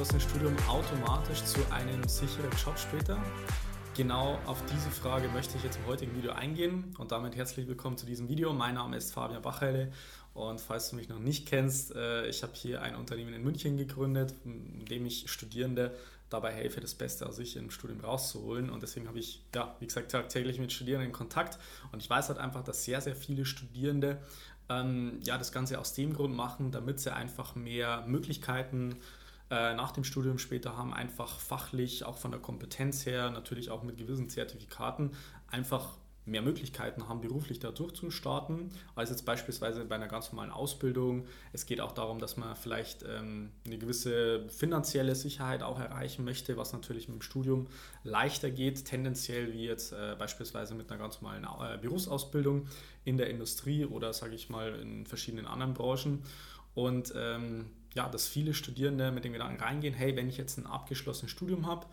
Abgeschlossenes Studium automatisch zu einem sicheren Job später? Genau auf diese Frage möchte ich jetzt im heutigen Video eingehen und damit herzlich willkommen zu diesem Video. Mein Name ist Fabian Bachheile und falls du mich noch nicht kennst, äh, ich habe hier ein Unternehmen in München gegründet, in dem ich Studierende dabei helfe, das Beste aus sich im Studium rauszuholen. Und deswegen habe ich, ja, wie gesagt, tagtäglich mit Studierenden Kontakt. Und ich weiß halt einfach, dass sehr, sehr viele Studierende ähm, ja, das Ganze aus dem Grund machen, damit sie einfach mehr Möglichkeiten äh, nach dem Studium später haben, einfach fachlich, auch von der Kompetenz her, natürlich auch mit gewissen Zertifikaten, einfach mehr Möglichkeiten haben, beruflich da durchzustarten, als jetzt beispielsweise bei einer ganz normalen Ausbildung. Es geht auch darum, dass man vielleicht ähm, eine gewisse finanzielle Sicherheit auch erreichen möchte, was natürlich mit dem Studium leichter geht, tendenziell wie jetzt äh, beispielsweise mit einer ganz normalen äh, Berufsausbildung in der Industrie oder sage ich mal in verschiedenen anderen Branchen. Und ähm, ja, dass viele Studierende mit dem Gedanken reingehen, hey, wenn ich jetzt ein abgeschlossenes Studium habe,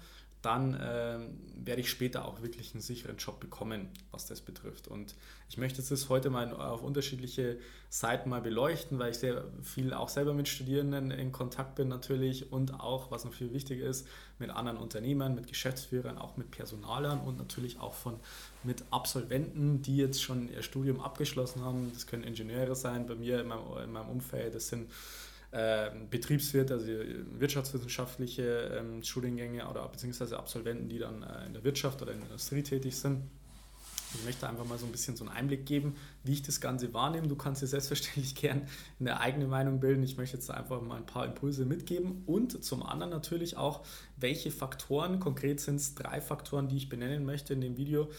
dann äh, werde ich später auch wirklich einen sicheren Job bekommen, was das betrifft. Und ich möchte das heute mal auf unterschiedliche Seiten mal beleuchten, weil ich sehr viel auch selber mit Studierenden in Kontakt bin natürlich und auch, was noch viel wichtiger ist, mit anderen Unternehmern, mit Geschäftsführern, auch mit Personalern und natürlich auch von mit Absolventen, die jetzt schon ihr Studium abgeschlossen haben. Das können Ingenieure sein, bei mir in meinem, in meinem Umfeld, das sind äh, Betriebswirt, also wirtschaftswissenschaftliche ähm, Studiengänge oder beziehungsweise Absolventen, die dann äh, in der Wirtschaft oder in der Industrie tätig sind. Ich möchte einfach mal so ein bisschen so einen Einblick geben, wie ich das Ganze wahrnehme. Du kannst dir selbstverständlich gern eine eigene Meinung bilden. Ich möchte jetzt einfach mal ein paar Impulse mitgeben und zum anderen natürlich auch, welche Faktoren, konkret sind es drei Faktoren, die ich benennen möchte in dem Video,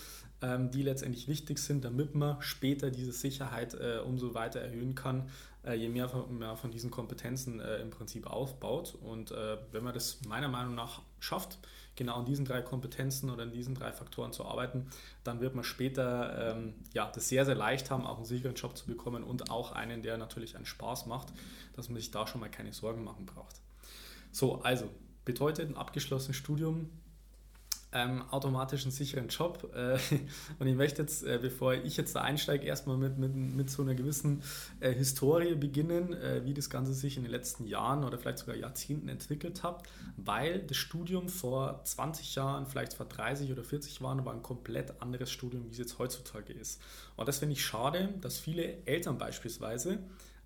ähm, die letztendlich wichtig sind, damit man später diese Sicherheit äh, umso weiter erhöhen kann, äh, je mehr von, von, diesen Kompetenzen äh, im Prinzip aufbaut. Und wenn man das meiner Meinung nach schafft, genau an diesen drei Kompetenzen oder in diesen drei Faktoren zu arbeiten, dann wird man später ähm, ja, das sehr, sehr leicht haben, auch einen sicheren Job zu bekommen und auch einen, der natürlich einen Spaß macht, dass man sich da schon mal keine Sorgen machen braucht. So, also bedeutet ein abgeschlossenes Studium ähm, automatisch einen sicheren Job. Äh, und ich möchte jetzt, äh, bevor ich jetzt da einsteige, erstmal mit, mit, mit so einer gewissen äh, Historie beginnen, äh, wie das Ganze sich in den letzten Jahren oder vielleicht sogar Jahrzehnten entwickelt hat, weil das Studium vor 20 Jahren, vielleicht vor 30 oder 40 Jahren, war ein komplett anderes Studium, wie es jetzt heutzutage ist. Und das finde ich schade, dass viele Eltern beispielsweise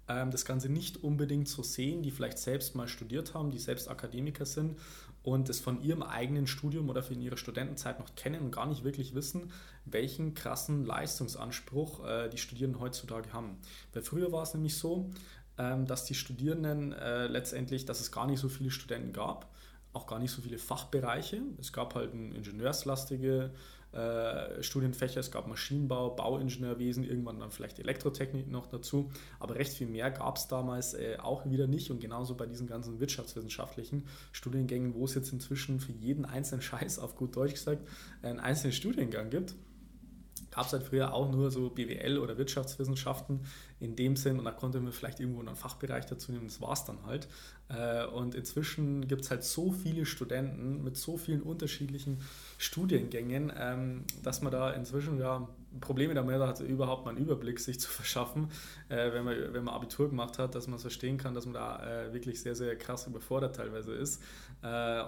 ähm, das Ganze nicht unbedingt so sehen, die vielleicht selbst mal studiert haben, die selbst Akademiker sind und es von ihrem eigenen Studium oder von ihrer Studentenzeit noch kennen und gar nicht wirklich wissen, welchen krassen Leistungsanspruch äh, die Studierenden heutzutage haben. Weil früher war es nämlich so, ähm, dass die Studierenden äh, letztendlich, dass es gar nicht so viele Studenten gab, auch gar nicht so viele Fachbereiche. Es gab halt ein ingenieurslastige äh, Studienfächer. Es gab Maschinenbau, Bauingenieurwesen, irgendwann dann vielleicht Elektrotechnik noch dazu. Aber recht viel mehr gab es damals äh, auch wieder nicht. Und genauso bei diesen ganzen wirtschaftswissenschaftlichen Studiengängen, wo es jetzt inzwischen für jeden einzelnen Scheiß, auf gut Deutsch gesagt, einen einzelnen Studiengang gibt gab es halt früher auch nur so BWL oder Wirtschaftswissenschaften in dem Sinn und da konnte man vielleicht irgendwo einen Fachbereich dazu nehmen, das war es dann halt. Äh, und inzwischen gibt es halt so viele Studenten mit so vielen unterschiedlichen Studiengängen, ähm, dass man da inzwischen ja Probleme damit hat, überhaupt mal einen Überblick sich zu verschaffen, äh, wenn, man, wenn man Abitur gemacht hat, dass man es verstehen kann, dass man da äh, wirklich sehr, sehr krass überfordert teilweise ist.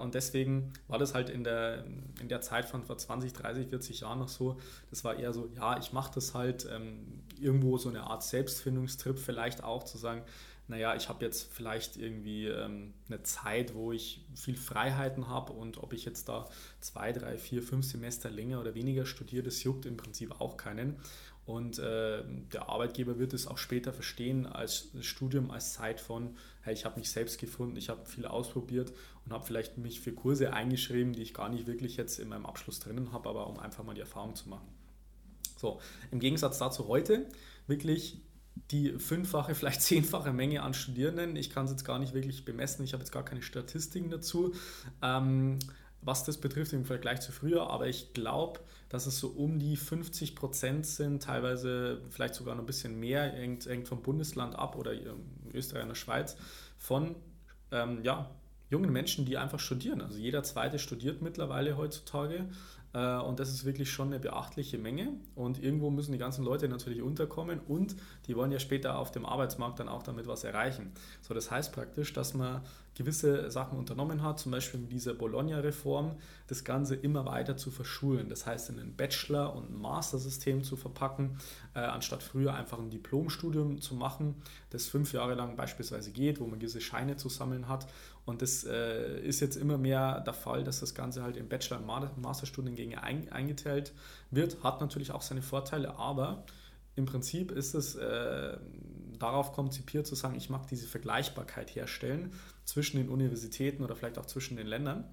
und deswegen war das halt in der, in der Zeit von vor 20, 30, 40 Jahren noch so, das war eher so, ja, ich mache das halt ähm, irgendwo so eine Art Selbstfindungstrip vielleicht auch, zu sagen, naja, ich habe jetzt vielleicht irgendwie ähm, eine Zeit, wo ich viel Freiheiten habe und ob ich jetzt da zwei, drei, vier, fünf Semester länger oder weniger studiere, das juckt im Prinzip auch keinen. Und äh, der Arbeitgeber wird es auch später verstehen als Studium, als Zeit von, hey, ich habe mich selbst gefunden, ich habe viel ausprobiert und habe vielleicht mich für Kurse eingeschrieben, die ich gar nicht wirklich jetzt in meinem Abschluss drinnen habe, aber um einfach mal die Erfahrung zu machen. So, im Gegensatz dazu heute wirklich die fünffache, vielleicht zehnfache Menge an Studierenden. Ich kann es jetzt gar nicht wirklich bemessen, ich habe jetzt gar keine Statistiken dazu. Ähm, was das betrifft im Vergleich zu früher, aber ich glaube, dass es so um die 50 Prozent sind, teilweise vielleicht sogar noch ein bisschen mehr, hängt, hängt vom Bundesland ab oder Österreich und der Schweiz, von ähm, ja, jungen Menschen, die einfach studieren. Also jeder zweite studiert mittlerweile heutzutage und das ist wirklich schon eine beachtliche Menge. Und irgendwo müssen die ganzen Leute natürlich unterkommen und die wollen ja später auf dem Arbeitsmarkt dann auch damit was erreichen. So, das heißt praktisch, dass man gewisse Sachen unternommen hat, zum Beispiel mit dieser Bologna-Reform, das Ganze immer weiter zu verschulen. Das heißt, in ein Bachelor- und Master-System zu verpacken, äh, anstatt früher einfach ein Diplomstudium zu machen, das fünf Jahre lang beispielsweise geht, wo man gewisse Scheine zu sammeln hat. Und das äh, ist jetzt immer mehr der Fall, dass das Ganze halt in Bachelor- und Masterstudiengänge ein, eingeteilt wird. Hat natürlich auch seine Vorteile, aber im Prinzip ist es äh, darauf konzipiert zu sagen, ich mag diese Vergleichbarkeit herstellen zwischen den Universitäten oder vielleicht auch zwischen den Ländern.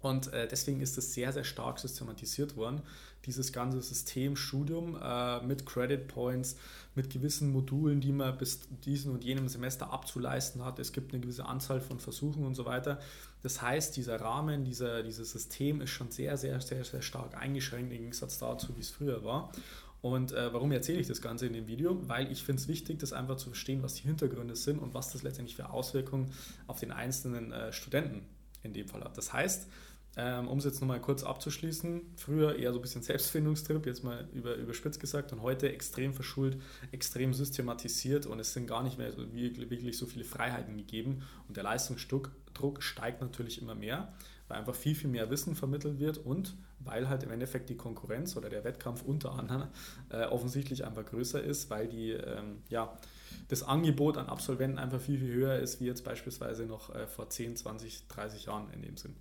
Und äh, deswegen ist es sehr, sehr stark systematisiert worden, dieses ganze System Studium äh, mit Credit Points, mit gewissen Modulen, die man bis diesem und jenem Semester abzuleisten hat. Es gibt eine gewisse Anzahl von Versuchen und so weiter. Das heißt, dieser Rahmen, dieser, dieses System ist schon sehr, sehr, sehr, sehr stark eingeschränkt im Gegensatz dazu, wie es früher war. Und äh, warum erzähle ich das Ganze in dem Video? Weil ich finde es wichtig, das einfach zu verstehen, was die Hintergründe sind und was das letztendlich für Auswirkungen auf den einzelnen äh, Studenten in dem Fall hat. Das heißt, ähm, um es jetzt nochmal kurz abzuschließen, früher eher so ein bisschen Selbstfindungstrip, jetzt mal über, überspitzt gesagt, und heute extrem verschult, extrem systematisiert und es sind gar nicht mehr so, wirklich, wirklich so viele Freiheiten gegeben und der Leistungsdruck steigt natürlich immer mehr, weil einfach viel, viel mehr Wissen vermittelt wird und weil halt im Endeffekt die Konkurrenz oder der Wettkampf unter anderem äh, offensichtlich einfach größer ist, weil die, ähm, ja, das Angebot an Absolventen einfach viel, viel höher ist, wie jetzt beispielsweise noch äh, vor 10, 20, 30 Jahren in dem Sinn.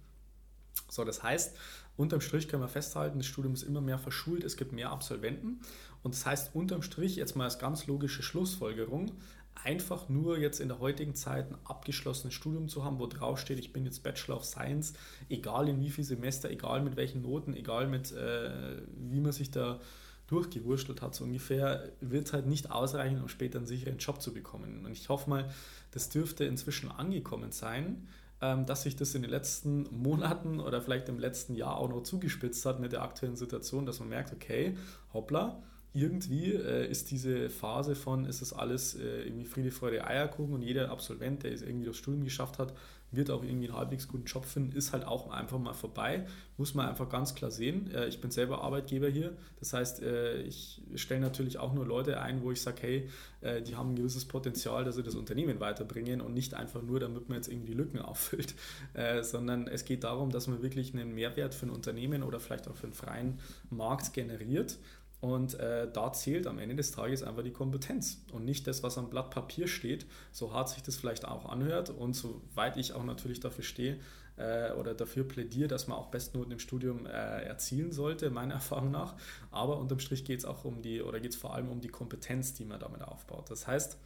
So, das heißt, unterm Strich können wir festhalten, das Studium ist immer mehr verschult, es gibt mehr Absolventen. Und das heißt, unterm Strich, jetzt mal als ganz logische Schlussfolgerung, einfach nur jetzt in der heutigen Zeit ein abgeschlossenes Studium zu haben, wo drauf steht, ich bin jetzt Bachelor of Science, egal in wie viel Semester, egal mit welchen Noten, egal mit äh, wie man sich da durchgewurschtelt hat, so ungefähr, wird halt nicht ausreichen, um später einen sicheren Job zu bekommen. Und ich hoffe mal, das dürfte inzwischen angekommen sein, ähm, dass sich das in den letzten Monaten oder vielleicht im letzten Jahr auch noch zugespitzt hat mit der aktuellen Situation, dass man merkt, okay, hoppla, irgendwie äh, ist diese Phase von, ist das alles äh, irgendwie Friede, Freude, Eierkuchen und jeder Absolvent, der es irgendwie das Studium geschafft hat, wird auch irgendwie einen halbwegs guten Job finden, ist halt auch einfach mal vorbei. Muss man einfach ganz klar sehen. Äh, ich bin selber Arbeitgeber hier. Das heißt, äh, ich stelle natürlich auch nur Leute ein, wo ich sage, hey, äh, die haben ein gewisses Potenzial, dass sie das Unternehmen weiterbringen und nicht einfach nur, damit man jetzt irgendwie Lücken auffüllt, sondern es geht darum, dass man wirklich einen Mehrwert für ein Unternehmen oder vielleicht auch für einen freien Markt generiert und äh, da zählt am Ende des Tages einfach die Kompetenz und nicht das, was am Blatt Papier steht, so hart sich das vielleicht auch anhört und soweit ich auch natürlich dafür stehe äh, oder dafür plädiere, dass man auch Bestnoten im Studium äh, erzielen sollte, meiner Erfahrung nach. Aber unterm Strich geht es auch um die, oder geht es vor allem um die Kompetenz, die man damit aufbaut. Das heißt,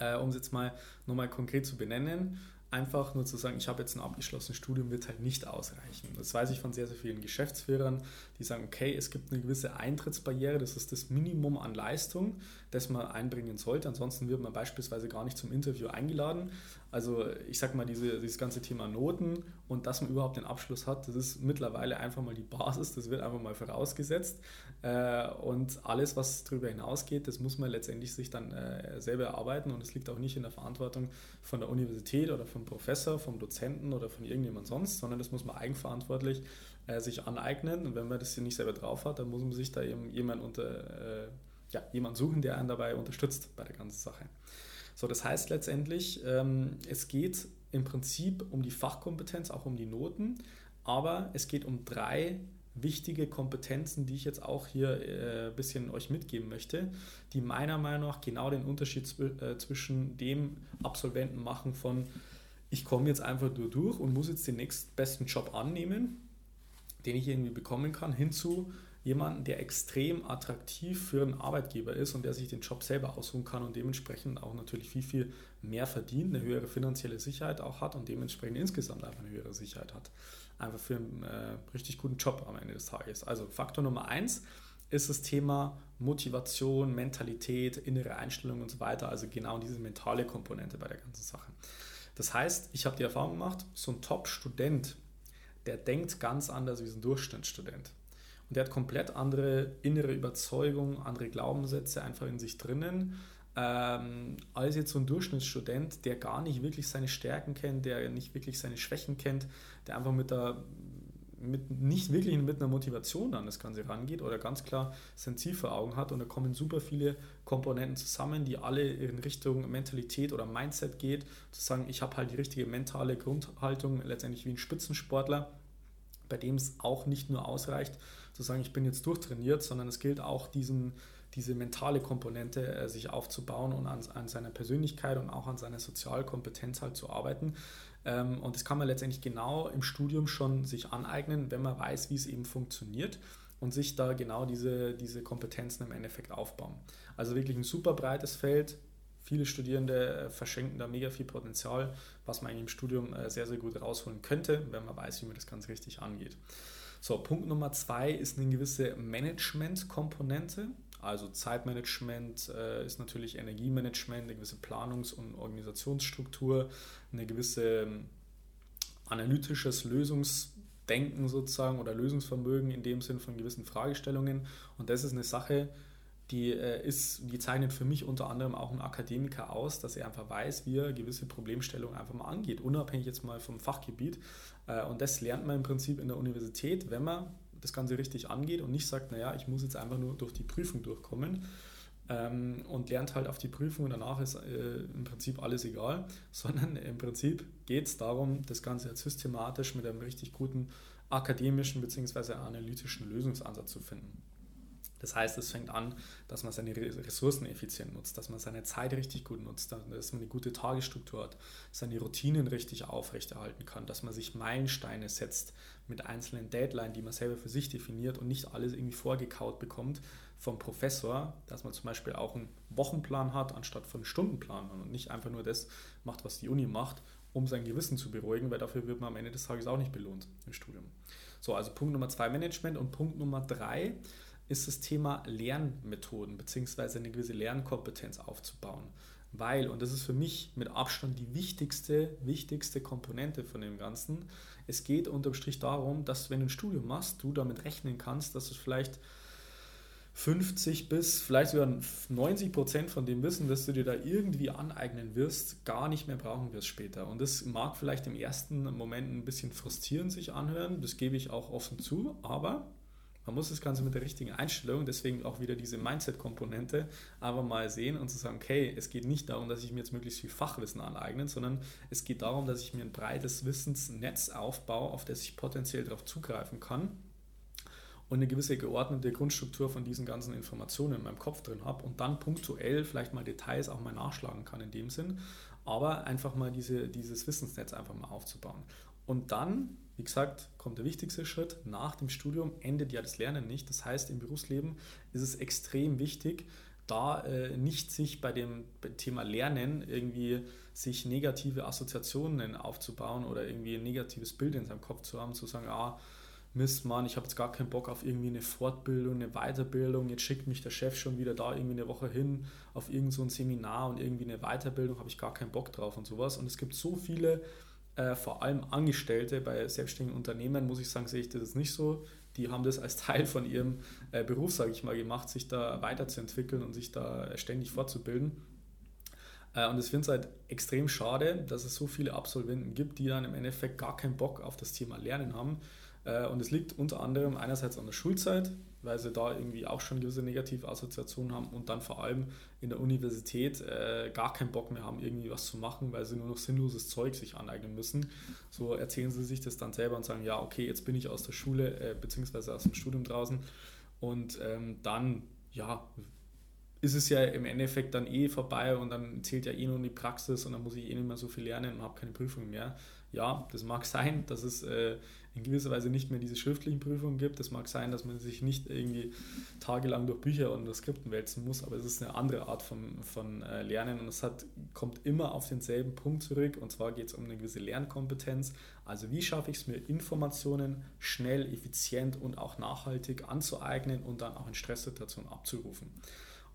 äh, um es jetzt mal nochmal konkret zu benennen, einfach nur zu sagen, ich habe jetzt ein abgeschlossenes Studium, wird halt nicht ausreichen. Das weiß ich von sehr, sehr vielen Geschäftsführern, die sagen, okay, es gibt eine gewisse Eintrittsbarriere, das ist das Minimum an Leistung, das man einbringen sollte. Ansonsten wird man beispielsweise gar nicht zum Interview eingeladen. Also ich sage mal, diese, dieses ganze Thema Noten und dass man überhaupt den Abschluss hat, das ist mittlerweile einfach mal die Basis, das wird einfach mal vorausgesetzt. Äh, und alles, was darüber hinausgeht, das muss man letztendlich sich dann äh, selber erarbeiten und es liegt auch nicht in der Verantwortung von der Universität oder vom Professor, vom Dozenten oder von irgendjemand sonst, sondern das muss man eigenverantwortlich äh, sich aneignen. Und wenn man das hier nicht selber drauf hat, dann muss man sich da eben jemand unter ja, jemand suchen, der einen dabei unterstützt bei der ganzen Sache. So, das heißt letztendlich, ähm, es geht im Prinzip um die Fachkompetenz, auch um die Noten, aber es geht um drei wichtige Kompetenzen, die ich jetzt auch hier äh, ein bisschen euch mitgeben möchte, die meiner Meinung nach genau den Unterschied zw äh, zwischen dem Absolventen machen von ich komme jetzt einfach nur durch und muss jetzt den nächstbesten Job annehmen, den ich irgendwie bekommen kann, hinzu jemanden, der extrem attraktiv für einen Arbeitgeber ist und der sich den Job selber aussuchen kann und dementsprechend auch natürlich viel, viel mehr verdient, eine höhere finanzielle Sicherheit auch hat und dementsprechend insgesamt einfach eine höhere Sicherheit hat. Einfach für einen äh, richtig guten Job am Ende des Tages. Also Faktor Nummer eins ist das Thema Motivation, Mentalität, innere Einstellung und so weiter. Also genau diese mentale Komponente bei der ganzen Sache. Das heißt, ich habe die Erfahrung gemacht, so ein Top-Student, der denkt ganz anders wie ein Durchschnittsstudent. Und der hat komplett andere innere Überzeugungen, andere Glaubenssätze einfach in sich drinnen, ähm, als jetzt so ein Durchschnittsstudent, der gar nicht wirklich seine Stärken kennt, der nicht wirklich seine Schwächen kennt, der einfach mit der mit, nicht wirklich mit einer Motivation an das Ganze rangeht oder ganz klar sein Ziel vor Augen hat. Und da kommen super viele Komponenten zusammen, die alle in Richtung Mentalität oder Mindset geht, zu sagen, ich habe halt die richtige mentale Grundhaltung, letztendlich wie ein Spitzensportler, bei dem es auch nicht nur ausreicht, zu sagen, ich bin jetzt durchtrainiert, sondern es gilt auch diesen, diese mentale Komponente äh, sich aufzubauen und an, an seiner Persönlichkeit und auch an seiner Sozialkompetenz halt zu arbeiten. Ähm, und das kann man letztendlich genau im Studium schon sich aneignen, wenn man weiß, wie es eben funktioniert und sich da genau diese, diese Kompetenzen im Endeffekt aufbauen. Also wirklich ein super breites Feld. Viele Studierende äh, verschenken da mega viel Potenzial, was man im Studium äh, sehr, sehr gut rausholen könnte, wenn man weiß, wie man das ganz richtig angeht. So, Punkt Nummer zwei ist eine gewisse Management-Komponente. Also Zeitmanagement äh, ist natürlich Energiemanagement, eine gewisse Planungs- und Organisationsstruktur, eine gewisse ähm, analytisches Lösungsdenken sozusagen oder Lösungsvermögen in dem Sinn von gewissen Fragestellungen. Und das ist eine Sache, die, äh, ist, die zeichnet für mich unter anderem auch einen Akademiker aus, dass er einfach weiß, wie er gewisse Problemstellungen einfach mal angeht, unabhängig jetzt mal vom Fachgebiet. Äh, und das lernt man im Prinzip in der Universität, wenn man das Ganze richtig angeht und nicht sagt, naja, ich muss jetzt einfach nur durch die Prüfung durchkommen ähm, und lernt halt auf die Prüfung und danach ist äh, im Prinzip alles egal, sondern im Prinzip geht es darum, das Ganze jetzt systematisch mit einem richtig guten akademischen bzw. analytischen Lösungsansatz zu finden. Das heißt, es fängt an, dass man seine Ressourcen effizient nutzt, dass man seine Zeit richtig gut nutzt, dass man eine gute Tagesstruktur hat, seine Routinen richtig aufrechterhalten kann, dass man sich Meilensteine setzt mit einzelnen Deadlines, die man selber für sich definiert und nicht alles irgendwie vorgekaut bekommt vom Professor, dass man zum Beispiel auch einen Wochenplan hat anstatt von einem Stundenplan und nicht einfach nur das macht, was die Uni macht, um sein Gewissen zu beruhigen, weil dafür wird man am Ende des Tages auch nicht belohnt im Studium. So, also Punkt Nummer zwei Management und Punkt Nummer drei ist das Thema Lernmethoden bzw. eine gewisse Lernkompetenz aufzubauen. Weil, und das ist für mich mit Abstand die wichtigste, wichtigste Komponente von dem Ganzen, es geht unterm Strich darum, dass wenn du ein Studium machst, du damit rechnen kannst, dass es vielleicht 50 bis vielleicht sogar 90 Prozent von dem Wissen, das du dir da irgendwie aneignen wirst, gar nicht mehr brauchen wirst später. Und das mag vielleicht im ersten Moment ein bisschen frustrierend sich anhören, das gebe ich auch offen zu, aber man muss das Ganze mit der richtigen Einstellung, deswegen auch wieder diese Mindset-Komponente, aber mal sehen und zu sagen, okay, es geht nicht darum, dass ich mir jetzt möglichst viel Fachwissen aneignen, sondern es geht darum, dass ich mir ein breites Wissensnetz aufbaue, auf das ich potenziell darauf zugreifen kann und eine gewisse geordnete Grundstruktur von diesen ganzen Informationen in meinem Kopf drin habe und dann punktuell vielleicht mal Details auch mal nachschlagen kann in dem Sinn, aber einfach mal diese, dieses Wissensnetz einfach mal aufzubauen. Und dann wie gesagt, kommt der wichtigste Schritt. Nach dem Studium endet ja das Lernen nicht. Das heißt, im Berufsleben ist es extrem wichtig, da äh, nicht sich bei dem Thema Lernen irgendwie sich negative Assoziationen aufzubauen oder irgendwie ein negatives Bild in seinem Kopf zu haben, zu sagen, ah, Mist, Mann, ich habe jetzt gar keinen Bock auf irgendwie eine Fortbildung, eine Weiterbildung, jetzt schickt mich der Chef schon wieder da irgendwie eine Woche hin auf irgendein so Seminar und irgendwie eine Weiterbildung, habe ich gar keinen Bock drauf und sowas. Und es gibt so viele äh, vor allem Angestellte bei selbstständigen Unternehmen, muss ich sagen, sehe ich das nicht so. Die haben das als Teil von ihrem äh, Beruf, sage ich mal, gemacht, sich da weiterzuentwickeln und sich da ständig fortzubilden. Äh, und ich finde es halt extrem schade, dass es so viele Absolventen gibt, die dann im Endeffekt gar keinen Bock auf das Thema Lernen haben. Äh, und es liegt unter anderem einerseits an der Schulzeit, weil sie da irgendwie auch schon gewisse negative Assoziationen haben und dann vor allem in der Universität äh, gar keinen Bock mehr haben, irgendwie was zu machen, weil sie nur noch sinnloses Zeug sich aneignen müssen. So erzählen sie sich das dann selber und sagen, ja, okay, jetzt bin ich aus der Schule äh, bzw. aus dem Studium draußen und ähm, dann, ja, ist es ja im Endeffekt dann eh vorbei und dann zählt ja eh nur die Praxis und dann muss ich eh nicht mehr so viel lernen und habe keine Prüfung mehr. Ja, das mag sein, dass es äh, in gewisser Weise nicht mehr diese schriftlichen Prüfungen gibt. Es mag sein, dass man sich nicht irgendwie tagelang durch Bücher und Skripten wälzen muss, aber es ist eine andere Art von, von äh, Lernen und es hat, kommt immer auf denselben Punkt zurück und zwar geht es um eine gewisse Lernkompetenz. Also wie schaffe ich es mir, Informationen schnell, effizient und auch nachhaltig anzueignen und dann auch in Stresssituationen abzurufen.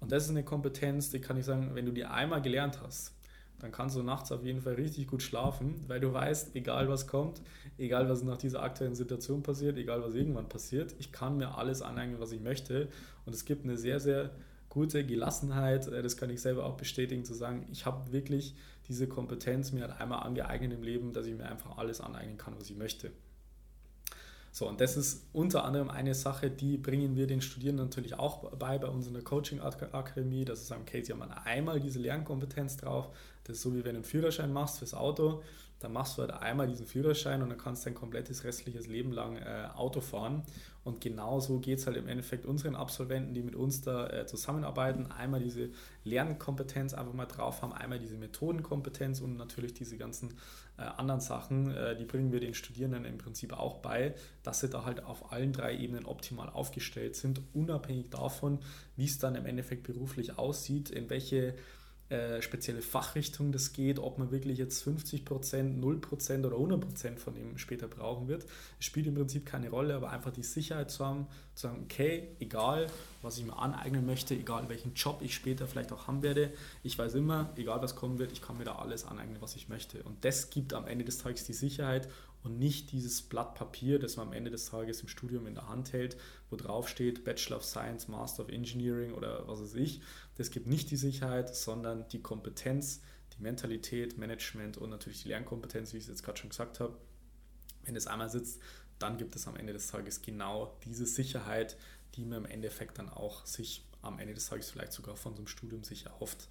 Und das ist eine Kompetenz, die kann ich sagen, wenn du die einmal gelernt hast, dann kannst du nachts auf jeden Fall richtig gut schlafen, weil du weißt, egal was kommt, egal was nach dieser aktuellen Situation passiert, egal was irgendwann passiert, ich kann mir alles aneignen, was ich möchte. Und es gibt eine sehr, sehr gute Gelassenheit, äh, das kann ich selber auch bestätigen, zu sagen, ich habe wirklich diese Kompetenz mir halt einmal angeeignet im Leben, dass ich mir einfach alles aneignen kann, was ich möchte. So, und das ist unter anderem eine Sache, die bringen wir den Studierenden natürlich auch bei, bei uns in der Coaching-Akademie, dass sie sagen, okay, sie haben einmal diese Lernkompetenz drauf, das ist so wie wenn du einen Führerschein machst fürs Auto, dann machst du halt einmal diesen Führerschein und dann kannst du dein komplettes restliches Leben lang äh, Auto fahren. Und genauso geht es halt im Endeffekt unseren Absolventen, die mit uns da äh, zusammenarbeiten, einmal diese Lernkompetenz einfach mal drauf haben, einmal diese Methodenkompetenz und natürlich diese ganzen äh, anderen Sachen, äh, die bringen wir den Studierenden im Prinzip auch bei, dass sie da halt auf allen drei Ebenen optimal aufgestellt sind, unabhängig davon, wie es dann im Endeffekt beruflich aussieht, in welche äh, spezielle Fachrichtung das geht, ob man wirklich jetzt 50%, 0% oder 100% von ihm später brauchen wird. Spielt im Prinzip keine Rolle, aber einfach die Sicherheit zu haben, zu sagen, okay, egal, was ich mir aneignen möchte, egal welchen Job ich später vielleicht auch haben werde, ich weiß immer, egal was kommen wird, ich kann mir da alles aneignen, was ich möchte. Und das gibt am Ende des Tages die Sicherheit und nicht dieses Blatt Papier, das man am Ende des Tages im Studium in der Hand hält, wo drauf steht Bachelor of Science, Master of Engineering oder was weiß ich. Das gibt nicht die Sicherheit, sondern die Kompetenz, die Mentalität, Management und natürlich die Lernkompetenz, wie ich es jetzt gerade schon gesagt habe. Wenn es einmal sitzt, dann gibt es am Ende des Tages genau diese Sicherheit, die man im Endeffekt dann auch sich am Ende des Tages vielleicht sogar von so einem Studium sich erhofft.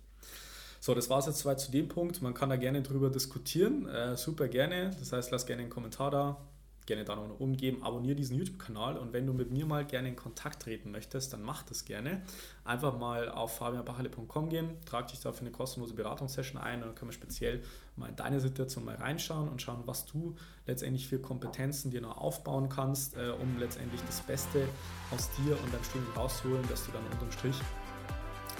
So, das war es jetzt soweit zu dem Punkt. Man kann da gerne drüber diskutieren. Äh, super gerne. Das heißt, lass gerne einen Kommentar da. Gerne da noch umgeben. Abonniere diesen YouTube-Kanal. Und wenn du mit mir mal gerne in Kontakt treten möchtest, dann mach das gerne. Einfach mal auf fabianbachele.com gehen, trag dich da für eine kostenlose Beratungssession ein und dann können wir speziell mal in deine Situation mal reinschauen und schauen, was du letztendlich für Kompetenzen dir noch aufbauen kannst, äh, um letztendlich das Beste aus dir und deinem Studium rauszuholen, dass du dann unterm Strich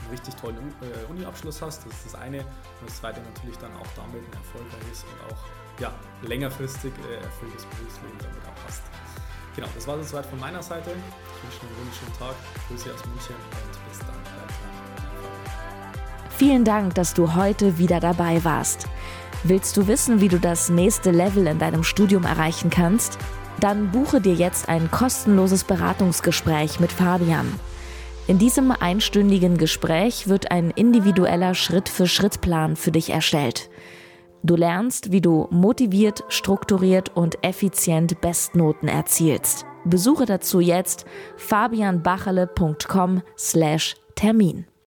einen richtig tollen äh, Uni-Abschluss hast. Das ist das eine. Und das zweite natürlich dann auch damit ein erfolgreiches und auch ja, längerfristig äh, erfülltes Berufsleben damit auch hast. Genau, das war es soweit von meiner Seite. Ich wünsche einen wunderschönen Tag. Grüße aus München und bis dann. Vielen Dank, dass du heute wieder dabei warst. Willst du wissen, wie du das nächste Level in deinem Studium erreichen kannst? Dann buche dir jetzt ein kostenloses Beratungsgespräch mit Fabian. In diesem einstündigen Gespräch wird ein individueller Schritt-für-Schritt-Plan für dich erstellt. Du lernst, wie du motiviert, strukturiert und effizient Bestnoten erzielst. Besuche dazu jetzt fabianbachele.com/termin.